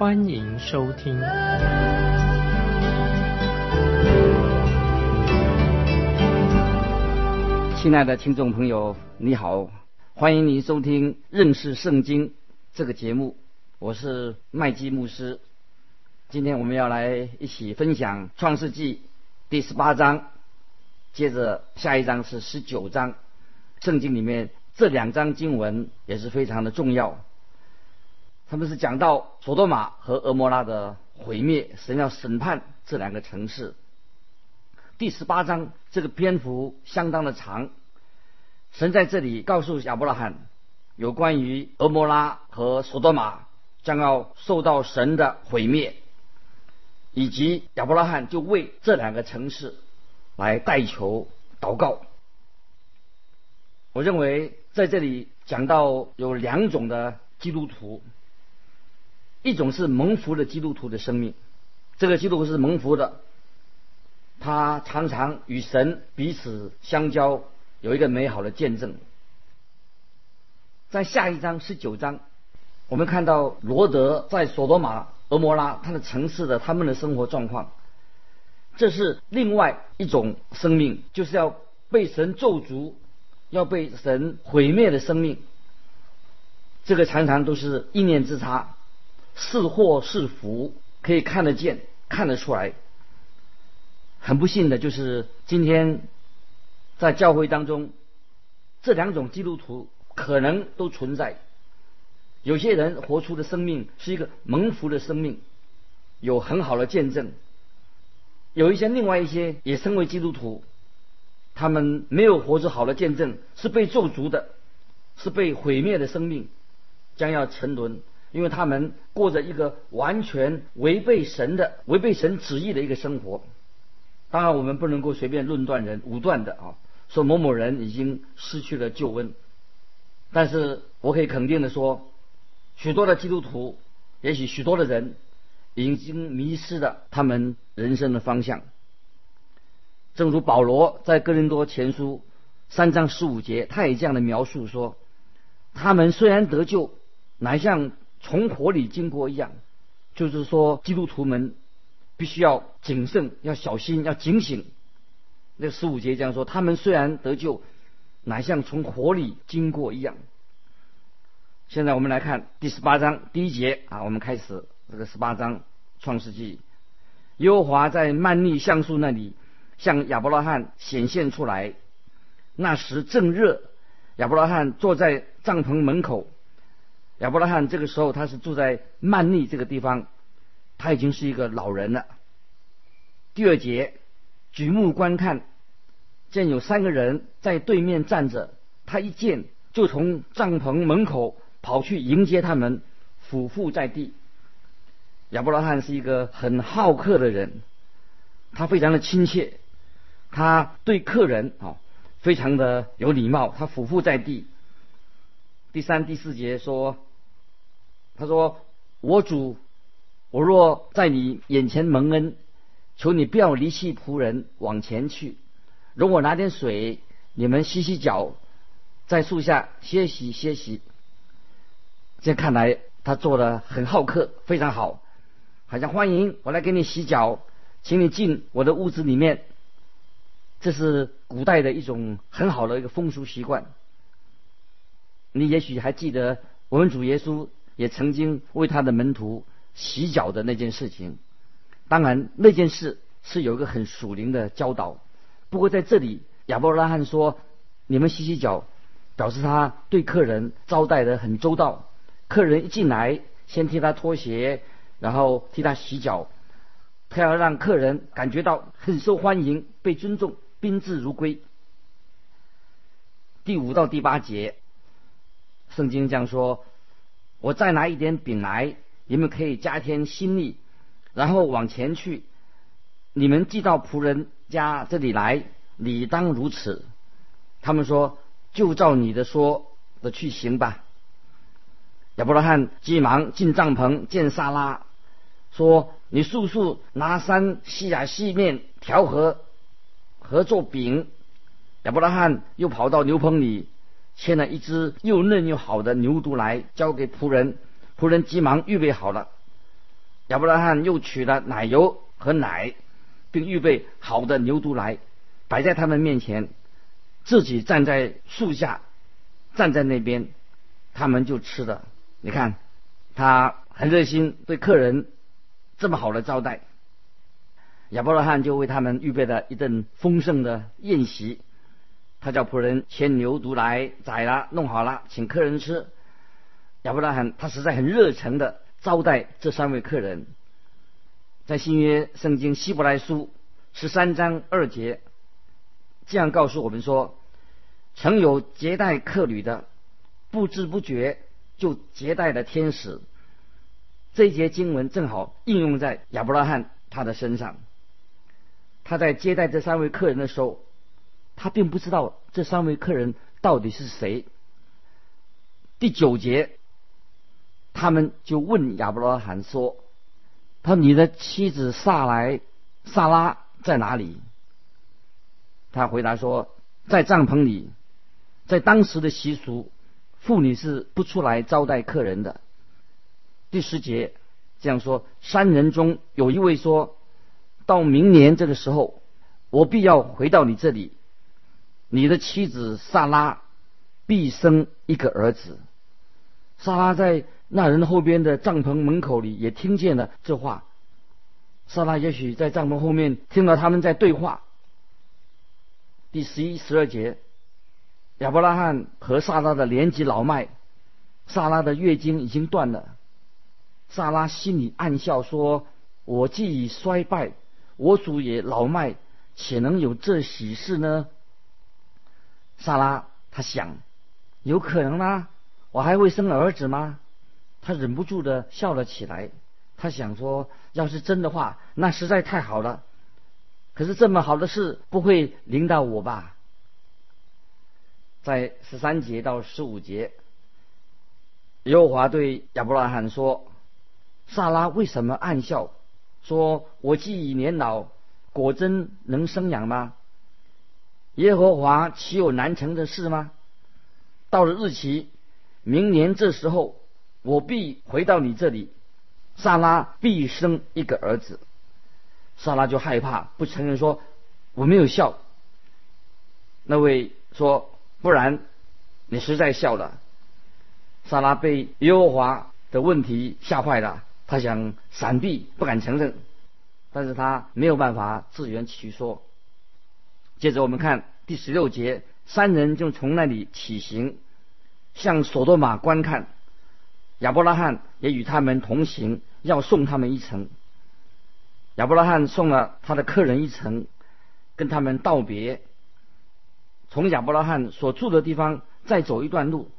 欢迎收听。亲爱的听众朋友，你好，欢迎您收听认识圣经。这个节目，我是麦基牧师。今天我们要来一起分享创世纪第十八章，接着下一章是十九章。圣经里面这两章经文也是非常的重要。他们是讲到索多玛和俄摩拉的毁灭，神要审判这两个城市。第十八章这个篇幅相当的长，神在这里告诉亚伯拉罕。有关于俄摩拉和索多玛将要受到神的毁灭，以及亚伯拉罕就为这两个城市来代求祷告。我认为在这里讲到有两种的基督徒，一种是蒙福的基督徒的生命，这个基督徒是蒙福的，他常常与神彼此相交，有一个美好的见证。在下一章十九章，我们看到罗德在索多玛、俄摩拉他的城市的他们的生活状况，这是另外一种生命，就是要被神咒诅、要被神毁灭的生命。这个常常都是一念之差，是祸是福，可以看得见、看得出来。很不幸的就是今天在教会当中，这两种基督徒。可能都存在。有些人活出的生命是一个蒙福的生命，有很好的见证；有一些另外一些也身为基督徒，他们没有活出好的见证，是被咒诅的，是被毁灭的生命，将要沉沦，因为他们过着一个完全违背神的、违背神旨意的一个生活。当然，我们不能够随便论断人、武断的啊，说某某人已经失去了救恩。但是我可以肯定的说，许多的基督徒，也许许多的人，已经迷失了他们人生的方向。正如保罗在哥林多前书三章十五节，他也这样的描述说：他们虽然得救，乃像从火里经过一样。就是说，基督徒们必须要谨慎，要小心，要警醒。那十五节这样说：他们虽然得救。乃像从火里经过一样。现在我们来看第十八章第一节啊，我们开始这个十八章创世纪。耶和华在曼利橡树那里向亚伯拉罕显现出来。那时正热，亚伯拉罕坐在帐篷门口。亚伯拉罕这个时候他是住在曼利这个地方，他已经是一个老人了。第二节，举目观看。见有三个人在对面站着，他一见就从帐篷门口跑去迎接他们，俯伏在地。亚伯拉罕是一个很好客的人，他非常的亲切，他对客人啊非常的有礼貌，他俯伏在地。第三、第四节说，他说：“我主，我若在你眼前蒙恩，求你不要离弃仆人，往前去。”容我拿点水，你们洗洗脚，在树下歇息歇息。这看来他做的很好客，非常好，好像欢迎我来给你洗脚，请你进我的屋子里面。这是古代的一种很好的一个风俗习惯。你也许还记得，我们主耶稣也曾经为他的门徒洗脚的那件事情。当然，那件事是有一个很属灵的教导。不过在这里，亚伯拉罕说：“你们洗洗脚，表示他对客人招待的很周到。客人一进来，先替他脱鞋，然后替他洗脚。他要让客人感觉到很受欢迎，被尊重，宾至如归。”第五到第八节，圣经这样说：“我再拿一点饼来，你们可以加添心力，然后往前去。你们寄到仆人家这里来，理当如此。他们说：“就照你的说的去行吧。”亚伯拉罕急忙进帐篷见撒拉，说：“你速速拿三细亚细面调和，合作饼。”亚伯拉罕又跑到牛棚里，牵了一只又嫩又好的牛犊来，交给仆人。仆人急忙预备好了。亚伯拉罕又取了奶油和奶，并预备好的牛犊来，摆在他们面前，自己站在树下，站在那边，他们就吃了。你看，他很热心，对客人这么好的招待。亚伯拉罕就为他们预备了一顿丰盛的宴席。他叫仆人牵牛犊来宰了，弄好了，请客人吃。亚伯拉罕他实在很热诚的招待这三位客人。在新约圣经希伯来书十三章二节，这样告诉我们说：曾有接待客旅的，不知不觉。就接待了天使，这一节经文正好应用在亚伯拉罕他的身上。他在接待这三位客人的时候，他并不知道这三位客人到底是谁。第九节，他们就问亚伯拉罕说：“他说你的妻子萨来萨拉在哪里？”他回答说：“在帐篷里。”在当时的习俗。妇女是不出来招待客人的。第十节这样说：三人中有一位说，到明年这个时候，我必要回到你这里，你的妻子萨拉必生一个儿子。萨拉在那人后边的帐篷门口里也听见了这话。萨拉也许在帐篷后面听到他们在对话。第十一、十二节。亚伯拉罕和萨拉的连级老迈，萨拉的月经已经断了。萨拉心里暗笑说：“我既已衰败，我主也老迈，岂能有这喜事呢？”萨拉他想，有可能吗？我还会生儿子吗？他忍不住的笑了起来。他想说：“要是真的话，那实在太好了。可是这么好的事不会临到我吧？”在十三节到十五节，耶和华对亚伯拉罕说：“萨拉为什么暗笑？说我既已年老，果真能生养吗？耶和华岂有难成的事吗？到了日期，明年这时候，我必回到你这里，萨拉必生一个儿子。”萨拉就害怕，不承认说我没有笑。那位说。不然，你实在笑了。萨拉被耶和华的问题吓坏了，他想闪避，不敢承认，但是他没有办法自圆其说。接着我们看第十六节，三人就从那里起行，向索多玛观看。亚伯拉罕也与他们同行，要送他们一程。亚伯拉罕送了他的客人一程，跟他们道别。从亚伯拉罕所住的地方再走一段路，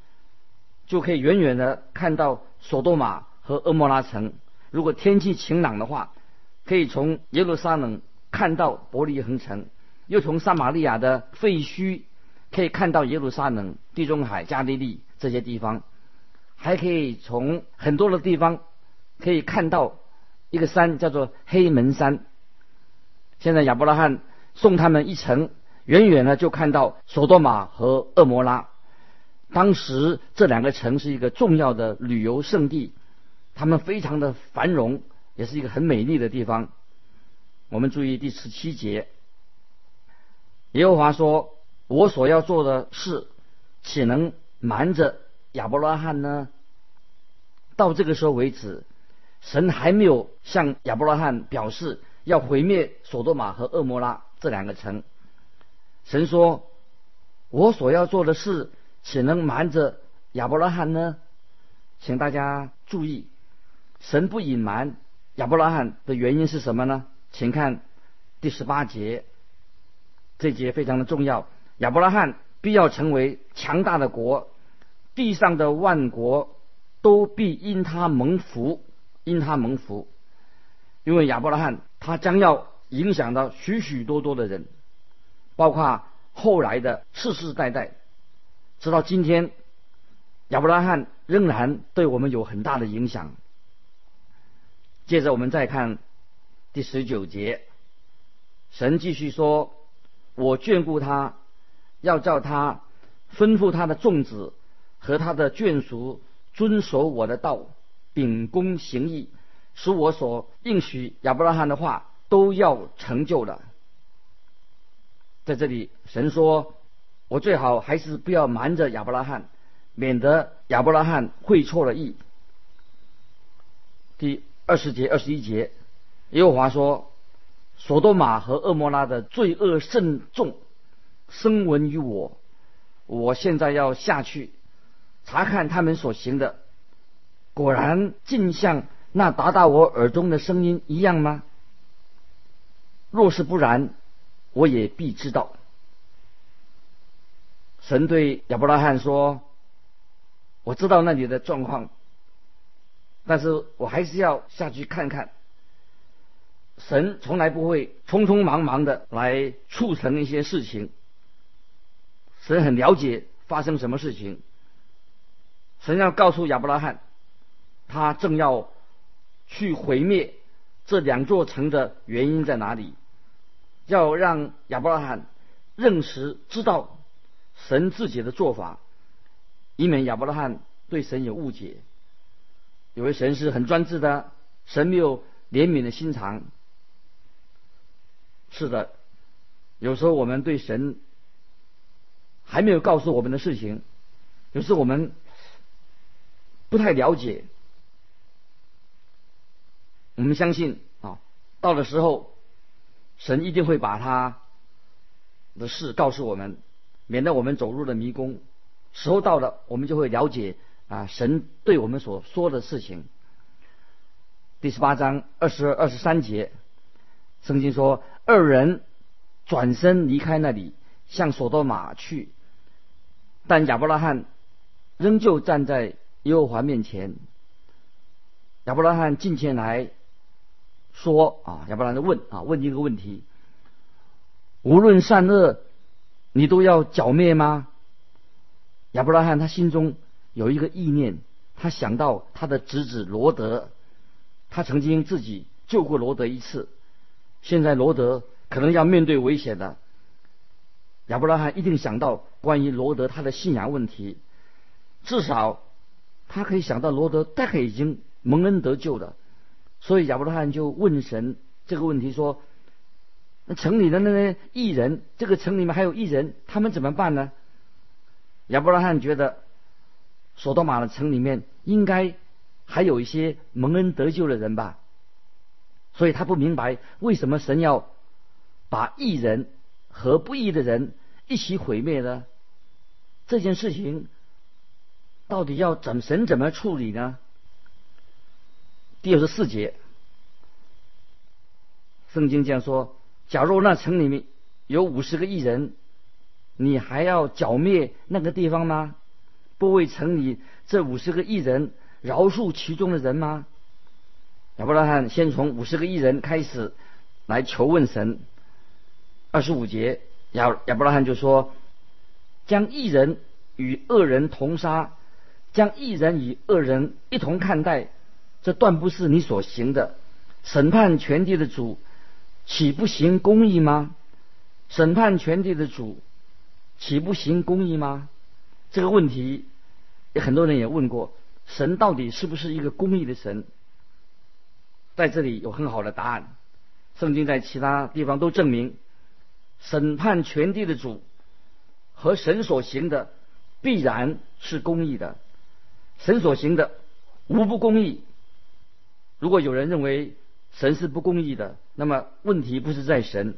就可以远远的看到索多玛和厄莫拉城。如果天气晴朗的话，可以从耶路撒冷看到伯利恒城；又从撒玛利亚的废墟可以看到耶路撒冷、地中海、加利利这些地方，还可以从很多的地方可以看到一个山，叫做黑门山。现在亚伯拉罕送他们一程。远远的就看到索多玛和厄摩拉，当时这两个城是一个重要的旅游胜地，他们非常的繁荣，也是一个很美丽的地方。我们注意第十七节，耶和华说：“我所要做的事，岂能瞒着亚伯拉罕呢？”到这个时候为止，神还没有向亚伯拉罕表示要毁灭索多玛和厄摩拉这两个城。神说：“我所要做的事，岂能瞒着亚伯拉罕呢？”请大家注意，神不隐瞒亚伯拉罕的原因是什么呢？请看第十八节，这节非常的重要。亚伯拉罕必要成为强大的国，地上的万国都必因他蒙福，因他蒙福。因为亚伯拉罕他将要影响到许许多多的人，包括后来的世世代代，直到今天，亚伯拉罕仍然对我们有很大的影响。接着我们再看第十九节，神继续说：“我眷顾他，要叫他吩咐他的众子和他的眷属遵守我的道，秉公行义。”使我所应许亚伯拉罕的话都要成就了。在这里，神说：“我最好还是不要瞒着亚伯拉罕，免得亚伯拉罕会错了意。”第二十节、二十一节，耶和华说：“索多玛和厄摩拉的罪恶甚重，声闻于我。我现在要下去查看他们所行的，果然尽像。”那达到我耳中的声音一样吗？若是不然，我也必知道。神对亚伯拉罕说：“我知道那里的状况，但是我还是要下去看看。”神从来不会匆匆忙忙的来促成一些事情。神很了解发生什么事情。神要告诉亚伯拉罕，他正要。去毁灭这两座城的原因在哪里？要让亚伯拉罕认识、知道神自己的做法，以免亚伯拉罕对神有误解，以为神是很专制的，神没有怜悯的心肠。是的，有时候我们对神还没有告诉我们的事情，有时我们不太了解。我们相信啊，到的时候，神一定会把他的事告诉我们，免得我们走入了迷宫。时候到了，我们就会了解啊，神对我们所说的事情。第十八章二十二、十三节，圣经说，二人转身离开那里，向索多玛去，但亚伯拉罕仍旧站在耶和华面前。亚伯拉罕近前来。说啊，亚伯拉罕问啊，问一个问题：无论善恶，你都要剿灭吗？亚伯拉罕他心中有一个意念，他想到他的侄子罗德，他曾经自己救过罗德一次，现在罗德可能要面对危险了。亚伯拉罕一定想到关于罗德他的信仰问题，至少他可以想到罗德大概已经蒙恩得救了。所以亚伯拉罕就问神这个问题说：“那城里的那些异人，这个城里面还有异人，他们怎么办呢？”亚伯拉罕觉得，索多玛的城里面应该还有一些蒙恩得救的人吧，所以他不明白为什么神要把异人和不义的人一起毁灭呢？这件事情到底要怎神怎么处理呢？第二十四节，圣经这样说：假如那城里面有五十个异人，你还要剿灭那个地方吗？不为城里这五十个异人饶恕其中的人吗？亚伯拉罕先从五十个异人开始来求问神。二十五节，亚亚伯拉罕就说：将异人与恶人同杀，将异人与恶人一同看待。这断不是你所行的，审判全地的主，岂不行公义吗？审判全地的主，岂不行公义吗？这个问题，很多人也问过，神到底是不是一个公义的神？在这里有很好的答案，圣经在其他地方都证明，审判全地的主和神所行的必然是公义的，神所行的无不公义。如果有人认为神是不公义的，那么问题不是在神，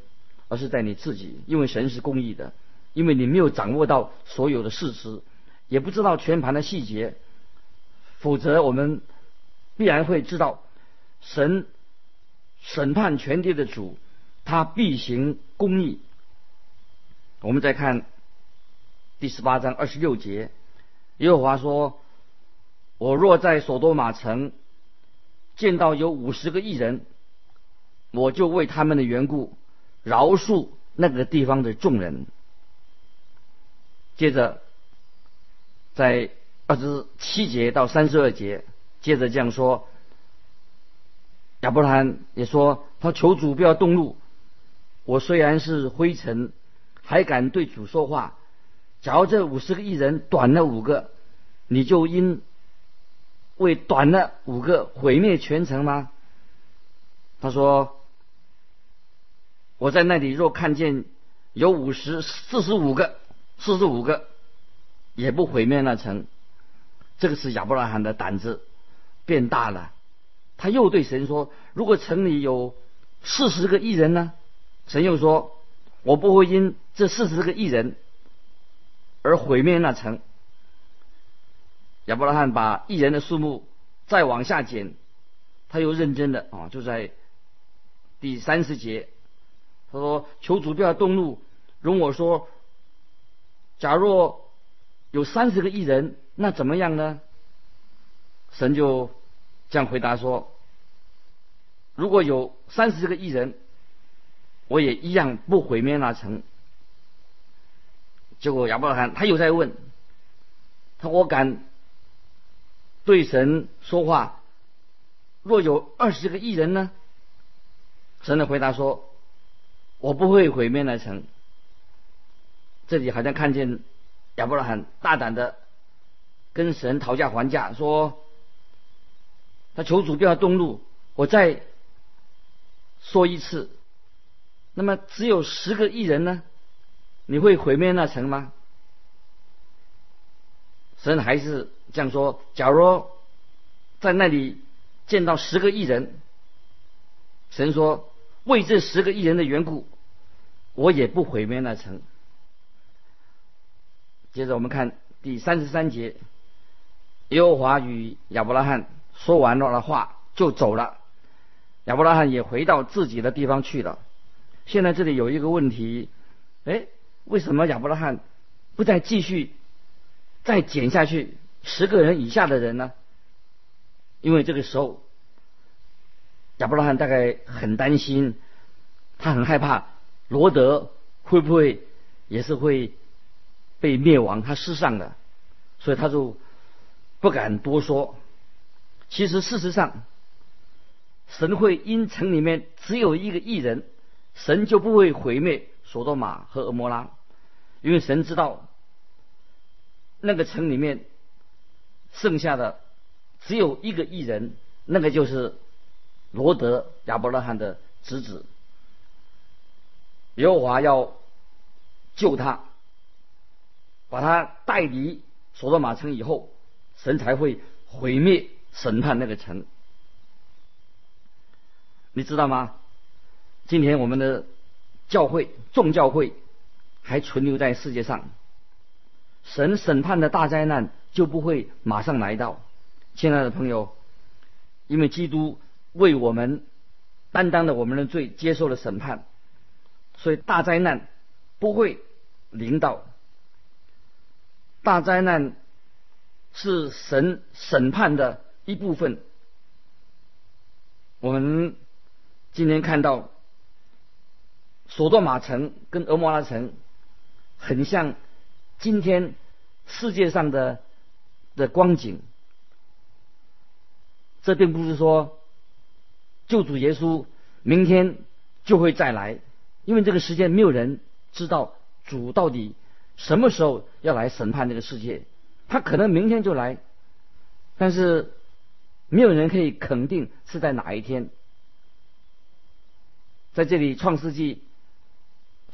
而是在你自己。因为神是公义的，因为你没有掌握到所有的事实，也不知道全盘的细节，否则我们必然会知道神审判全地的主，他必行公义。我们再看第十八章二十六节，耶和华说：“我若在所多玛城。”见到有五十个艺人，我就为他们的缘故饶恕那个地方的众人。接着，在二十七节到三十二节，接着这样说：亚伯拉罕也说，他求主不要动怒。我虽然是灰尘，还敢对主说话。假如这五十个艺人短了五个，你就因为短了五个毁灭全城吗？他说：“我在那里若看见有五十四十五个，四十五个也不毁灭那城。”这个是亚伯拉罕的胆子变大了。他又对神说：“如果城里有四十个艺人呢？”神又说：“我不会因这四十个艺人而毁灭那城。”亚伯拉罕把艺人的数目再往下减，他又认真的啊，就在第三十节，他说：“求主不要动怒，容我说，假若有三十个艺人，那怎么样呢？”神就这样回答说：“如果有三十个艺人。”我也一样不毁灭那城。结果亚伯拉罕他又在问，他我敢对神说话，若有二十个艺人呢？神的回答说：“我不会毁灭那城。”这里好像看见亚伯拉罕大胆的跟神讨价还价，说他求主不要动怒，我再说一次。那么只有十个艺人呢？你会毁灭那城吗？神还是这样说：假如在那里见到十个艺人，神说为这十个艺人的缘故，我也不毁灭那城。接着我们看第三十三节，耶和华与亚伯拉罕说完了的话就走了，亚伯拉罕也回到自己的地方去了。现在这里有一个问题，哎，为什么亚伯拉罕不再继续再减下去十个人以下的人呢？因为这个时候亚伯拉罕大概很担心，他很害怕罗德会不会也是会被灭亡，他失丧的，所以他就不敢多说。其实事实上，神会因城里面只有一个异人。神就不会毁灭索多玛和俄摩拉，因为神知道那个城里面剩下的只有一个异人，那个就是罗德亚伯拉罕的侄子。耶和华要救他，把他带离索多玛城以后，神才会毁灭审判那个城。你知道吗？今天我们的教会众教会还存留在世界上，神审判的大灾难就不会马上来到。亲爱的朋友，因为基督为我们担当了我们的罪，接受了审判，所以大灾难不会临到。大灾难是神审判的一部分。我们今天看到。索多玛城跟俄摩拉城很像今天世界上的的光景。这并不是说救主耶稣明天就会再来，因为这个时间没有人知道主到底什么时候要来审判这个世界。他可能明天就来，但是没有人可以肯定是在哪一天。在这里，《创世纪》。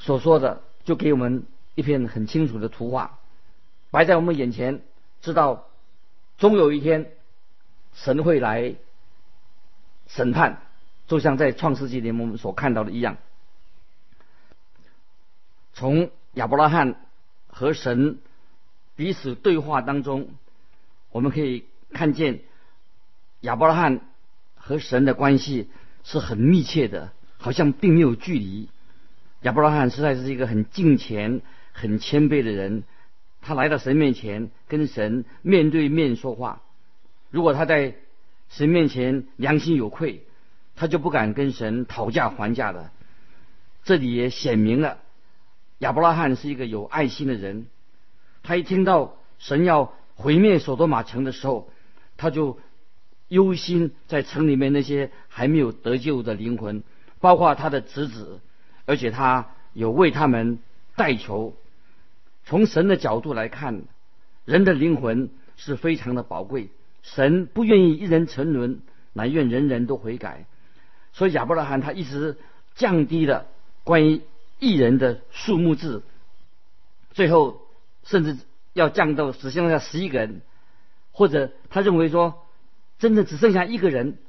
所说的就给我们一片很清楚的图画，摆在我们眼前，知道终有一天神会来审判，就像在创世纪里我们所看到的一样。从亚伯拉罕和神彼此对话当中，我们可以看见亚伯拉罕和神的关系是很密切的，好像并没有距离。亚伯拉罕实在是一个很敬虔、很谦卑的人。他来到神面前，跟神面对面说话。如果他在神面前良心有愧，他就不敢跟神讨价还价的。这里也显明了亚伯拉罕是一个有爱心的人。他一听到神要毁灭索多玛城的时候，他就忧心在城里面那些还没有得救的灵魂，包括他的侄子，而且他有为他们代求。从神的角度来看，人的灵魂是非常的宝贵。神不愿意一人沉沦，乃愿人人都悔改。所以亚伯拉罕他一直降低了关于异人的数目字，最后甚至要降到只剩下十一个人，或者他认为说，真的只剩下一个人，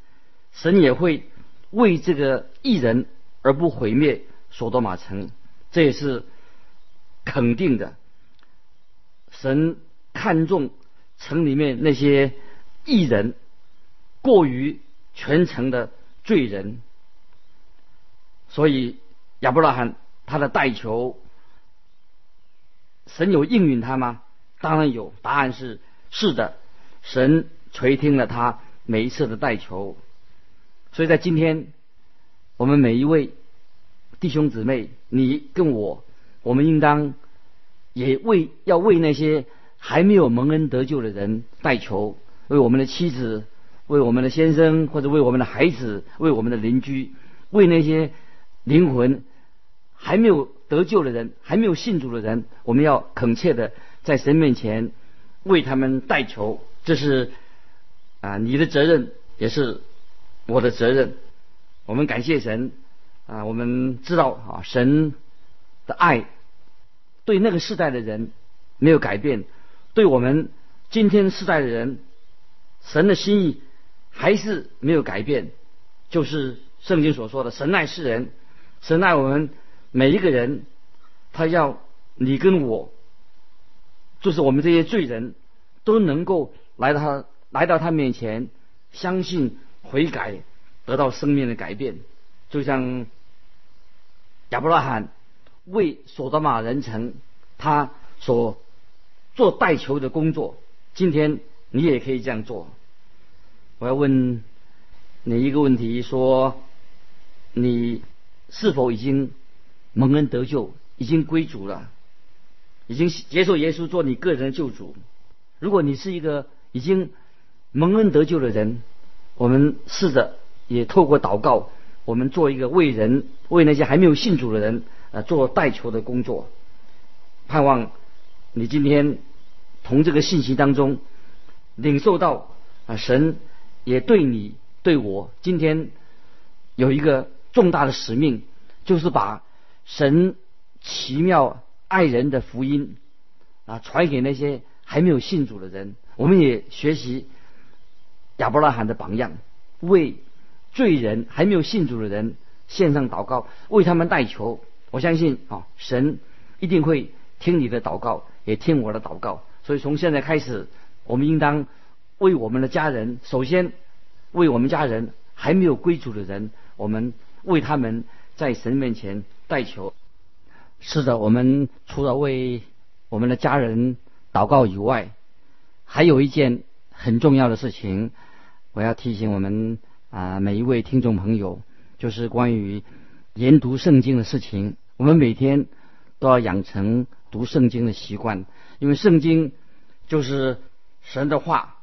神也会为这个一人而不毁灭索多玛城，这也是肯定的。神看重城里面那些。一人过于全城的罪人，所以亚伯拉罕他的代求，神有应允他吗？当然有，答案是是的，神垂听了他每一次的代求。所以在今天，我们每一位弟兄姊妹，你跟我，我们应当也为要为那些还没有蒙恩得救的人代求。为我们的妻子，为我们的先生，或者为我们的孩子，为我们的邻居，为那些灵魂还没有得救的人，还没有信主的人，我们要恳切的在神面前为他们代求。这是啊，你的责任，也是我的责任。我们感谢神啊，我们知道啊，神的爱对那个时代的人没有改变，对我们今天世代的人。神的心意还是没有改变，就是圣经所说的“神爱世人”，神爱我们每一个人，他要你跟我，就是我们这些罪人，都能够来到他来到他面前，相信悔改，得到生命的改变。就像亚伯拉罕为所多玛人城他所做代求的工作，今天。你也可以这样做。我要问你一个问题：说你是否已经蒙恩得救，已经归主了，已经接受耶稣做你个人的救主？如果你是一个已经蒙恩得救的人，我们试着也透过祷告，我们做一个为人为那些还没有信主的人呃做代求的工作。盼望你今天从这个信息当中。领受到啊，神也对你对我今天有一个重大的使命，就是把神奇妙爱人的福音啊传给那些还没有信主的人。我们也学习亚伯拉罕的榜样，为罪人还没有信主的人献上祷告，为他们代求。我相信啊，神一定会听你的祷告，也听我的祷告。所以从现在开始。我们应当为我们的家人，首先为我们家人还没有归主的人，我们为他们在神面前代求。是的，我们除了为我们的家人祷告以外，还有一件很重要的事情，我要提醒我们啊每一位听众朋友，就是关于研读圣经的事情。我们每天都要养成读圣经的习惯，因为圣经就是。神的话、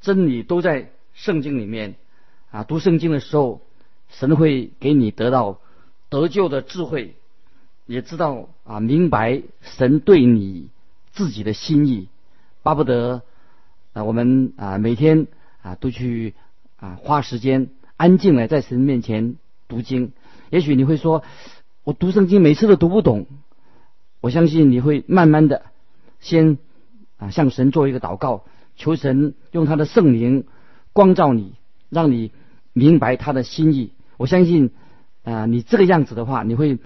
真理都在圣经里面啊！读圣经的时候，神会给你得到得救的智慧，也知道啊，明白神对你自己的心意，巴不得啊，我们啊每天啊都去啊花时间安静的在神面前读经。也许你会说，我读圣经每次都读不懂，我相信你会慢慢的先。啊，向神做一个祷告，求神用他的圣灵光照你，让你明白他的心意。我相信，啊，你这个样子的话，你会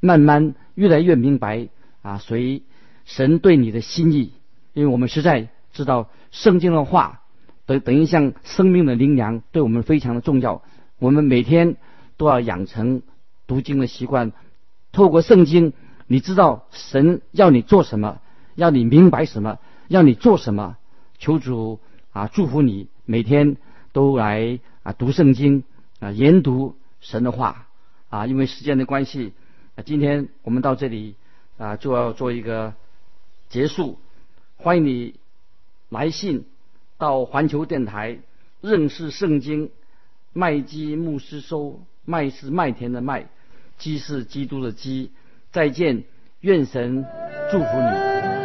慢慢越来越明白啊，随神对你的心意。因为我们实在知道圣经的话，等等于像生命的灵粮，对我们非常的重要。我们每天都要养成读经的习惯，透过圣经，你知道神要你做什么。要你明白什么，要你做什么，求主啊祝福你，每天都来啊读圣经，啊研读神的话啊。因为时间的关系，啊，今天我们到这里啊就要做一个结束。欢迎你来信到环球电台认识圣经麦基牧师收。麦是麦田的麦，基是基督的基。再见，愿神祝福你。